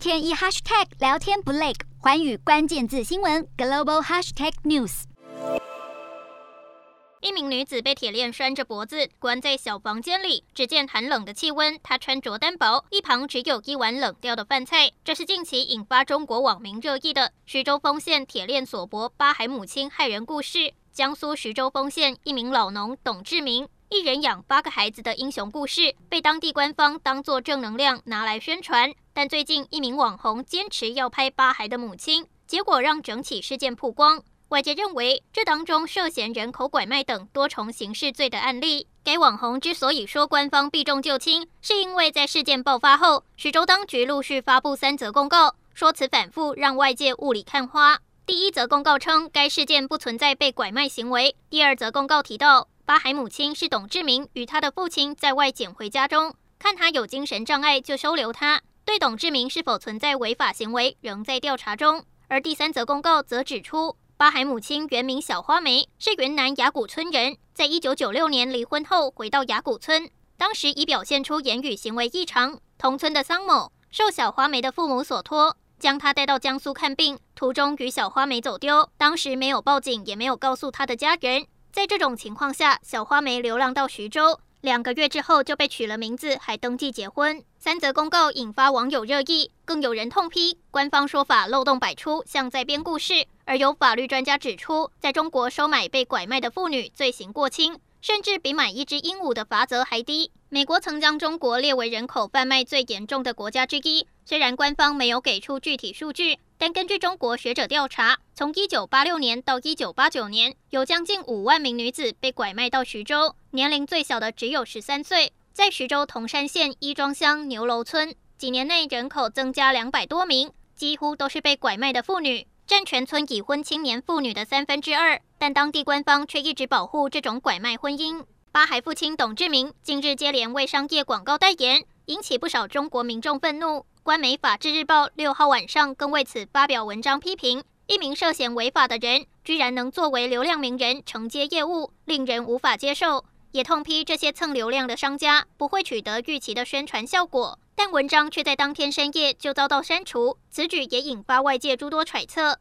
天一 hashtag 聊天不累，寰宇关键字新闻 global hashtag news。一名女子被铁链拴着脖子，关在小房间里，只见寒冷的气温。她穿着单薄，一旁只有一碗冷掉的饭菜。这是近期引发中国网民热议的徐州丰县铁链锁脖八孩母亲害人故事。江苏徐州丰县一名老农董志明，一人养八个孩子的英雄故事，被当地官方当作正能量拿来宣传。但最近一名网红坚持要拍八孩的母亲，结果让整起事件曝光。外界认为，这当中涉嫌人口拐卖等多重刑事罪的案例。该网红之所以说官方避重就轻，是因为在事件爆发后，徐州当局陆续发布三则公告，说辞反复，让外界雾里看花。第一则公告称，该事件不存在被拐卖行为。第二则公告提到，八海母亲是董志明与他的父亲在外捡回家中，看他有精神障碍就收留他。对董志明是否存在违法行为，仍在调查中。而第三则公告则指出，八海母亲原名小花梅，是云南雅谷村人，在一九九六年离婚后回到雅谷村，当时已表现出言语行为异常。同村的桑某受小花梅的父母所托，将她带到江苏看病，途中与小花梅走丢，当时没有报警，也没有告诉她的家人。在这种情况下，小花梅流浪到徐州，两个月之后就被取了名字，还登记结婚。三则公告引发网友热议，更有人痛批官方说法漏洞百出，像在编故事。而有法律专家指出，在中国收买被拐卖的妇女罪行过轻，甚至比买一只鹦鹉的罚则还低。美国曾将中国列为人口贩卖最严重的国家之一，虽然官方没有给出具体数据，但根据中国学者调查，从1986年到1989年，有将近五万名女子被拐卖到徐州，年龄最小的只有十三岁。在徐州铜山县一庄乡牛楼村，几年内人口增加两百多名，几乎都是被拐卖的妇女。占全村已婚青年妇女的三分之二，但当地官方却一直保护这种拐卖婚姻。八孩父亲董志明近日接连为商业广告代言，引起不少中国民众愤怒。官媒《法制日报》六号晚上更为此发表文章批评，一名涉嫌违法的人居然能作为流量名人承接业务，令人无法接受。也痛批这些蹭流量的商家不会取得预期的宣传效果。但文章却在当天深夜就遭到删除，此举也引发外界诸多揣测。